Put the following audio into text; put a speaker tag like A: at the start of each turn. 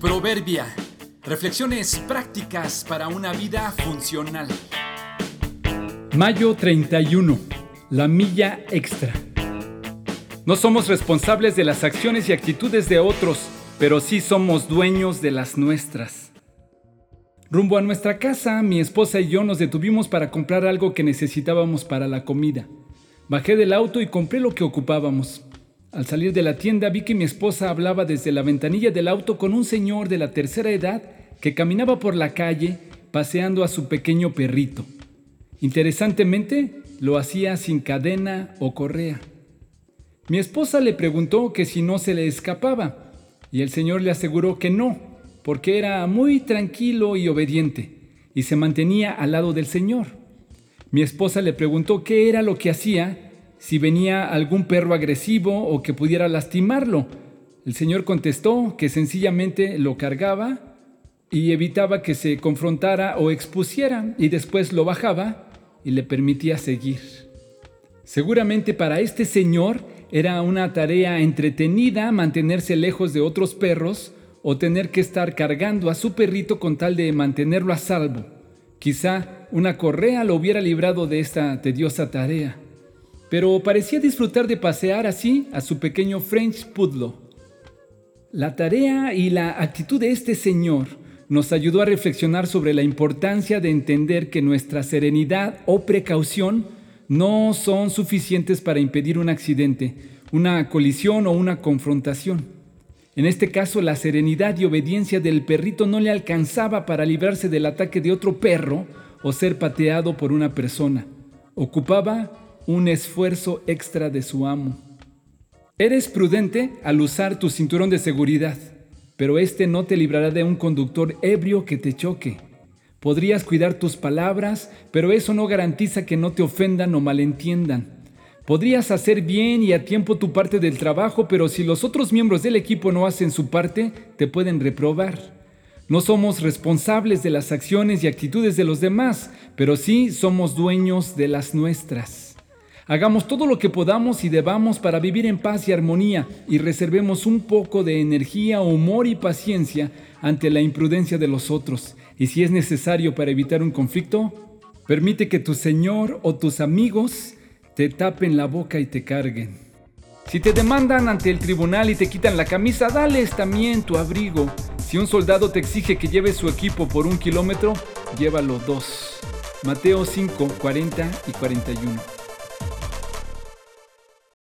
A: Proverbia. Reflexiones prácticas para una vida funcional.
B: Mayo 31. La milla extra. No somos responsables de las acciones y actitudes de otros, pero sí somos dueños de las nuestras. Rumbo a nuestra casa, mi esposa y yo nos detuvimos para comprar algo que necesitábamos para la comida. Bajé del auto y compré lo que ocupábamos. Al salir de la tienda vi que mi esposa hablaba desde la ventanilla del auto con un señor de la tercera edad que caminaba por la calle paseando a su pequeño perrito. Interesantemente, lo hacía sin cadena o correa. Mi esposa le preguntó que si no se le escapaba, y el señor le aseguró que no, porque era muy tranquilo y obediente, y se mantenía al lado del señor. Mi esposa le preguntó qué era lo que hacía si venía algún perro agresivo o que pudiera lastimarlo. El Señor contestó que sencillamente lo cargaba y evitaba que se confrontara o expusiera y después lo bajaba y le permitía seguir. Seguramente para este señor era una tarea entretenida mantenerse lejos de otros perros o tener que estar cargando a su perrito con tal de mantenerlo a salvo. Quizá una correa lo hubiera librado de esta tediosa tarea pero parecía disfrutar de pasear así a su pequeño French Poodle. La tarea y la actitud de este señor nos ayudó a reflexionar sobre la importancia de entender que nuestra serenidad o precaución no son suficientes para impedir un accidente, una colisión o una confrontación. En este caso, la serenidad y obediencia del perrito no le alcanzaba para librarse del ataque de otro perro o ser pateado por una persona. Ocupaba un esfuerzo extra de su amo. Eres prudente al usar tu cinturón de seguridad, pero este no te librará de un conductor ebrio que te choque. Podrías cuidar tus palabras, pero eso no garantiza que no te ofendan o malentiendan. Podrías hacer bien y a tiempo tu parte del trabajo, pero si los otros miembros del equipo no hacen su parte, te pueden reprobar. No somos responsables de las acciones y actitudes de los demás, pero sí somos dueños de las nuestras. Hagamos todo lo que podamos y debamos para vivir en paz y armonía y reservemos un poco de energía, humor y paciencia ante la imprudencia de los otros. Y si es necesario para evitar un conflicto, permite que tu Señor o tus amigos te tapen la boca y te carguen. Si te demandan ante el tribunal y te quitan la camisa, dales también tu abrigo. Si un soldado te exige que lleves su equipo por un kilómetro, llévalo dos. Mateo 5, 40 y 41.